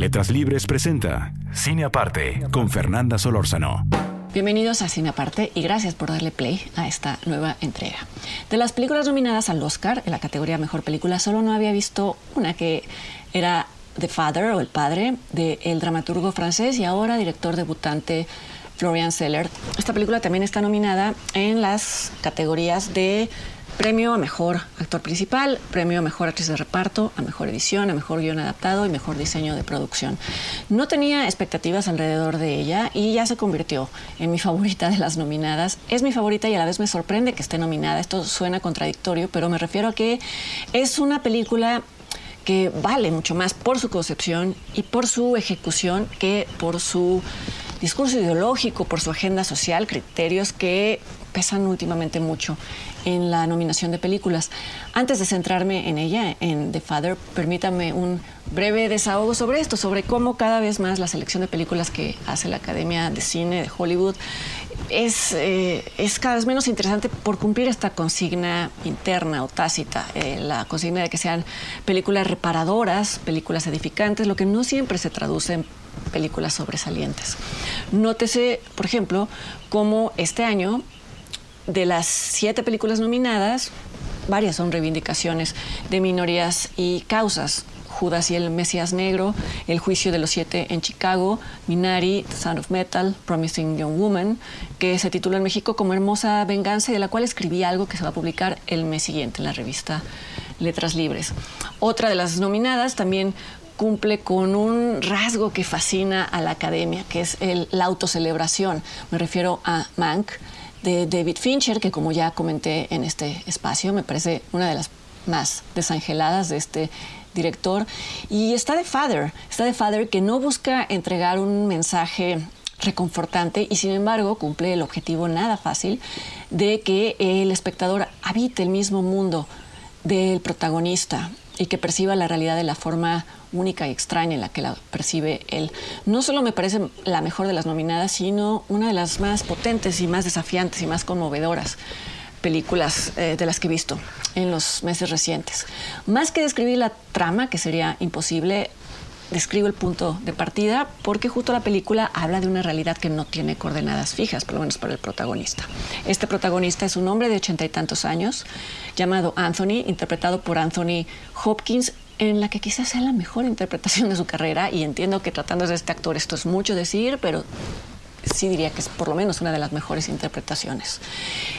Letras Libres presenta Cine Aparte con Fernanda Solórzano. Bienvenidos a Cine Aparte y gracias por darle play a esta nueva entrega. De las películas nominadas al Oscar en la categoría Mejor Película, solo no había visto una que era The Father o El Padre del dramaturgo francés y ahora director debutante Florian Seller. Esta película también está nominada en las categorías de Premio a Mejor Actor Principal, Premio a Mejor Actriz de Reparto, a Mejor Edición, a Mejor Guión Adaptado y Mejor Diseño de Producción. No tenía expectativas alrededor de ella y ya se convirtió en mi favorita de las nominadas. Es mi favorita y a la vez me sorprende que esté nominada. Esto suena contradictorio, pero me refiero a que es una película que vale mucho más por su concepción y por su ejecución que por su discurso ideológico, por su agenda social, criterios que pesan últimamente mucho en la nominación de películas. Antes de centrarme en ella, en The Father, permítame un breve desahogo sobre esto, sobre cómo cada vez más la selección de películas que hace la Academia de Cine de Hollywood es, eh, es cada vez menos interesante por cumplir esta consigna interna o tácita, eh, la consigna de que sean películas reparadoras, películas edificantes, lo que no siempre se traduce en películas sobresalientes. Nótese, por ejemplo, cómo este año de las siete películas nominadas, varias son reivindicaciones de minorías y causas. Judas y el Mesías Negro, El Juicio de los Siete en Chicago, Minari, The Sound of Metal, Promising Young Woman, que se titula en México como Hermosa Venganza y de la cual escribí algo que se va a publicar el mes siguiente en la revista Letras Libres. Otra de las nominadas también cumple con un rasgo que fascina a la academia, que es el, la autocelebración. Me refiero a Mank, de David Fincher, que como ya comenté en este espacio, me parece una de las más desangeladas de este director. Y está de Father, está de Father que no busca entregar un mensaje reconfortante y sin embargo cumple el objetivo nada fácil de que el espectador habite el mismo mundo del protagonista y que perciba la realidad de la forma única y extraña en la que la percibe él. No solo me parece la mejor de las nominadas, sino una de las más potentes y más desafiantes y más conmovedoras películas eh, de las que he visto en los meses recientes. Más que describir la trama, que sería imposible, describo el punto de partida porque justo la película habla de una realidad que no tiene coordenadas fijas, por lo menos para el protagonista. Este protagonista es un hombre de ochenta y tantos años llamado Anthony, interpretado por Anthony Hopkins, en la que quizás sea la mejor interpretación de su carrera y entiendo que tratando de este actor esto es mucho decir, pero sí diría que es por lo menos una de las mejores interpretaciones.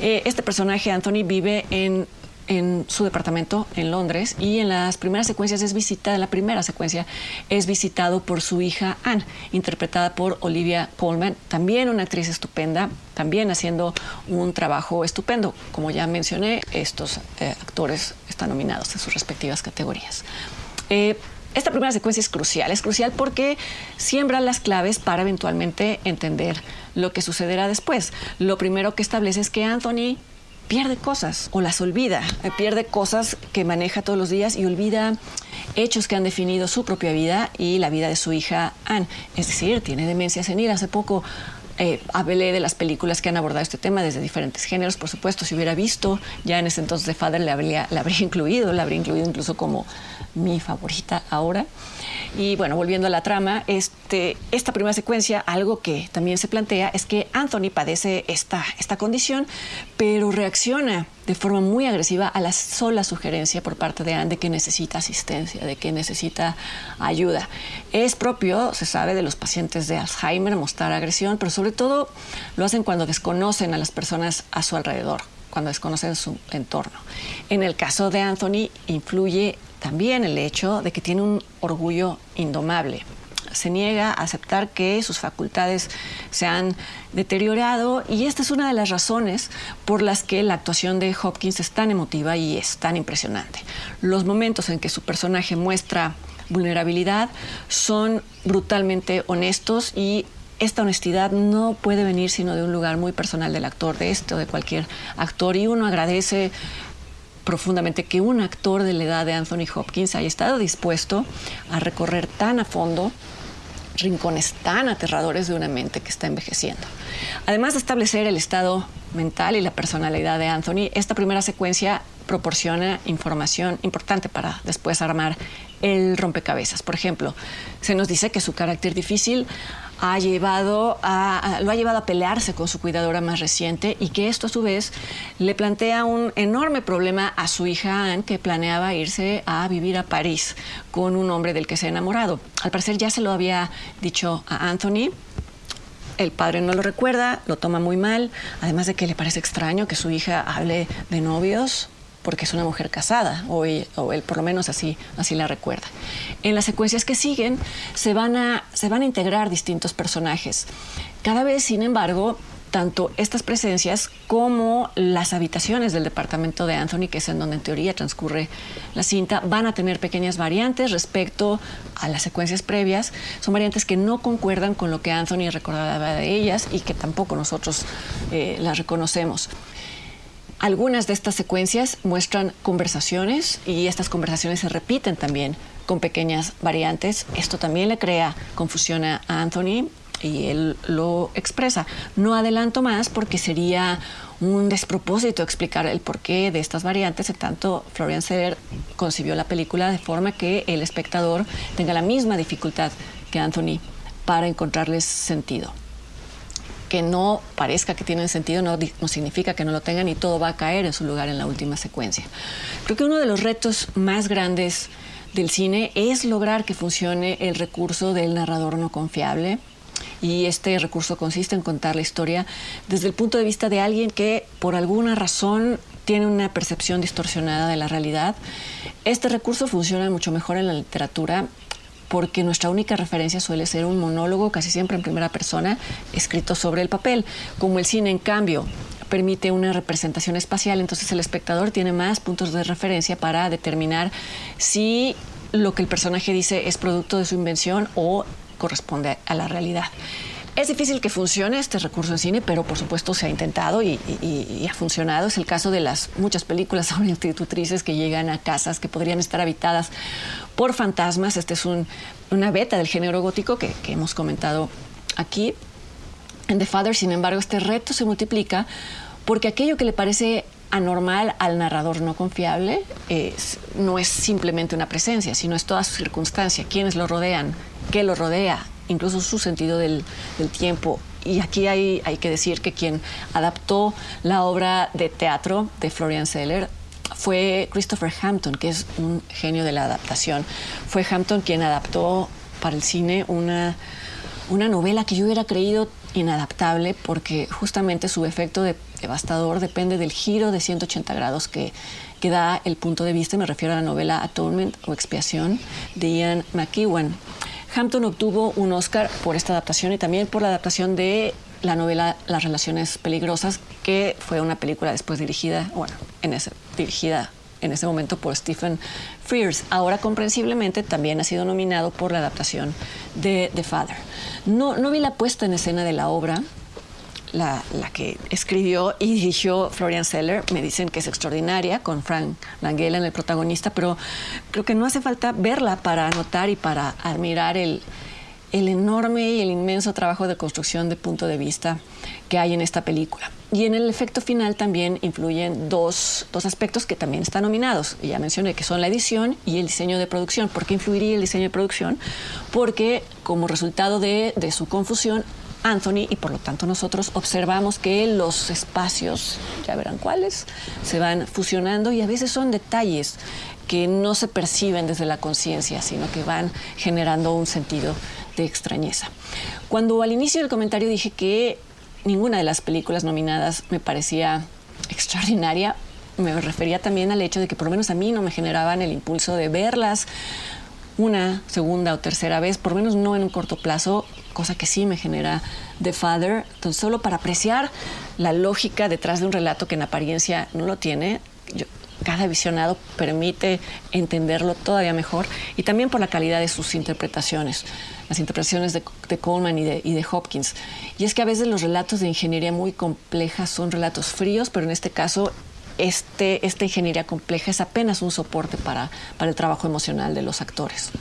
Eh, este personaje, Anthony, vive en en su departamento en Londres y en las primeras secuencias es visitada, la primera secuencia es visitado por su hija Anne, interpretada por Olivia Colman, también una actriz estupenda, también haciendo un trabajo estupendo. Como ya mencioné, estos eh, actores están nominados en sus respectivas categorías. Eh, esta primera secuencia es crucial, es crucial porque siembra las claves para eventualmente entender lo que sucederá después. Lo primero que establece es que Anthony pierde cosas o las olvida, eh, pierde cosas que maneja todos los días y olvida hechos que han definido su propia vida y la vida de su hija Anne. Es decir, tiene demencia senil. Hace poco eh, hablé de las películas que han abordado este tema desde diferentes géneros. Por supuesto, si hubiera visto ya en ese entonces de Father, le habría, le habría incluido, le habría incluido incluso como mi favorita ahora. Y bueno, volviendo a la trama, este, esta primera secuencia, algo que también se plantea es que Anthony padece esta, esta condición, pero reacciona de forma muy agresiva a la sola sugerencia por parte de Anne de que necesita asistencia, de que necesita ayuda. Es propio, se sabe, de los pacientes de Alzheimer mostrar agresión, pero sobre todo lo hacen cuando desconocen a las personas a su alrededor, cuando desconocen su entorno. En el caso de Anthony, influye también el hecho de que tiene un orgullo indomable. se niega a aceptar que sus facultades se han deteriorado y esta es una de las razones por las que la actuación de Hopkins es tan emotiva y es tan impresionante. Los momentos en que su personaje muestra vulnerabilidad son brutalmente honestos y esta honestidad no puede venir sino de un lugar muy personal del actor, de este o de cualquier actor, y uno agradece profundamente que un actor de la edad de Anthony Hopkins haya estado dispuesto a recorrer tan a fondo rincones tan aterradores de una mente que está envejeciendo. Además de establecer el estado mental y la personalidad de Anthony, esta primera secuencia proporciona información importante para después armar el rompecabezas. Por ejemplo, se nos dice que su carácter difícil ha llevado a, lo ha llevado a pelearse con su cuidadora más reciente y que esto a su vez le plantea un enorme problema a su hija Anne que planeaba irse a vivir a París con un hombre del que se ha enamorado. Al parecer ya se lo había dicho a Anthony, el padre no lo recuerda, lo toma muy mal, además de que le parece extraño que su hija hable de novios porque es una mujer casada, o él, por lo menos así, así la recuerda. En las secuencias que siguen se van, a, se van a integrar distintos personajes. Cada vez, sin embargo, tanto estas presencias como las habitaciones del departamento de Anthony, que es en donde en teoría transcurre la cinta, van a tener pequeñas variantes respecto a las secuencias previas. Son variantes que no concuerdan con lo que Anthony recordaba de ellas y que tampoco nosotros eh, las reconocemos. Algunas de estas secuencias muestran conversaciones y estas conversaciones se repiten también con pequeñas variantes. Esto también le crea confusión a Anthony y él lo expresa. No adelanto más porque sería un despropósito explicar el porqué de estas variantes, en tanto Florian Seller concibió la película de forma que el espectador tenga la misma dificultad que Anthony para encontrarles sentido que no parezca que tienen sentido no, no, significa que no lo tengan y todo va a caer en su lugar en la última secuencia. Creo que uno de los retos más grandes del cine es lograr que funcione el recurso del narrador no confiable. Y este recurso consiste en contar la historia desde el punto de vista de alguien que por alguna razón tiene una percepción distorsionada de la realidad. Este recurso funciona mucho mejor en la literatura porque nuestra única referencia suele ser un monólogo, casi siempre en primera persona, escrito sobre el papel. Como el cine, en cambio, permite una representación espacial, entonces el espectador tiene más puntos de referencia para determinar si lo que el personaje dice es producto de su invención o corresponde a la realidad. Es difícil que funcione este recurso en cine, pero por supuesto se ha intentado y, ha funcionado. Es el caso de las muchas películas sobre institutrices que llegan a casas que podrían estar habitadas por fantasmas. Este es una beta del género gótico que, hemos comentado aquí. En The Father, sin embargo, este reto se multiplica porque aquello que le parece anormal al narrador no confiable no es simplemente una presencia, sino es toda su circunstancia, quienes lo rodean, qué lo rodea, incluso su sentido del, tiempo. Y aquí hay, hay que decir que quien adaptó la obra de teatro de Florian Seller fue Christopher Hampton, que es un genio de la adaptación. Fue Hampton quien adaptó para el cine una, una novela que yo hubiera creído inadaptable porque justamente su efecto devastador depende del giro de 180 grados que, que da el punto de vista, me refiero a la novela Atonement o Expiación de Ian McEwan. Hampton obtuvo un Oscar por esta adaptación y también por la adaptación de la novela Las relaciones peligrosas, que fue una película después dirigida, bueno, en ese, dirigida en ese momento por Stephen Frears. Ahora, comprensiblemente, también ha sido nominado por la adaptación de The Father. No, no vi la puesta en escena de la obra, la, que escribió y dirigió Florian Seller, me dicen que es extraordinaria, con Frank Langella en el protagonista, pero creo que no hace falta verla para notar y para admirar el, el enorme y el inmenso trabajo de construcción de punto de vista que hay en esta película. Y en el efecto final también influyen dos, dos, aspectos que también están nominados. Ya mencioné que son la edición y el diseño de producción. ¿Por qué influiría el diseño de producción? Porque como resultado de, de su confusión Anthony y por lo tanto nosotros observamos que los espacios, ya verán cuáles, se van fusionando y a veces son detalles que no se perciben desde la conciencia, sino que van generando un sentido de extrañeza. Cuando al inicio del comentario dije que ninguna de las películas nominadas me parecía extraordinaria, me refería también al hecho de que por lo menos a mí no me generaban el impulso de verlas una segunda o tercera vez, por lo menos no en un corto plazo, cosa que sí me genera The Father. Entonces, solo para apreciar la lógica detrás de un relato que en apariencia no lo tiene, cada visionado permite entenderlo todavía mejor y también por la calidad de sus interpretaciones, las interpretaciones de, Coleman y de, y de, Hopkins. Y es que a veces los relatos de ingeniería muy complejas son relatos fríos, pero en este caso este, esta ingeniería compleja es apenas un soporte para, para el trabajo emocional de los actores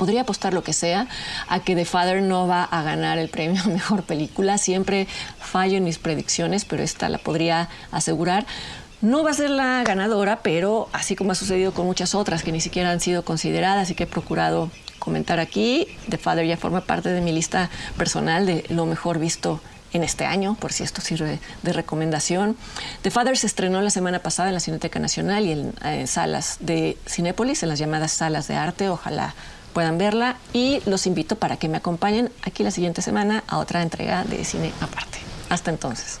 podría apostar lo que sea a que The Father no va a ganar el premio a mejor película. Siempre fallo en mis predicciones, pero esta la podría asegurar. No va a ser la ganadora, pero así como ha sucedido con muchas otras que ni siquiera han sido consideradas y que he procurado comentar aquí, The Father ya forma parte de mi lista personal de lo mejor visto en este año, por si esto sirve de recomendación. The Father se estrenó la semana pasada en la Cineteca Nacional y en, en salas de Cinépolis, en las llamadas salas de arte. Ojalá puedan verla y los invito para que me acompañen aquí la siguiente semana a otra entrega de Cine Aparte. Hasta entonces.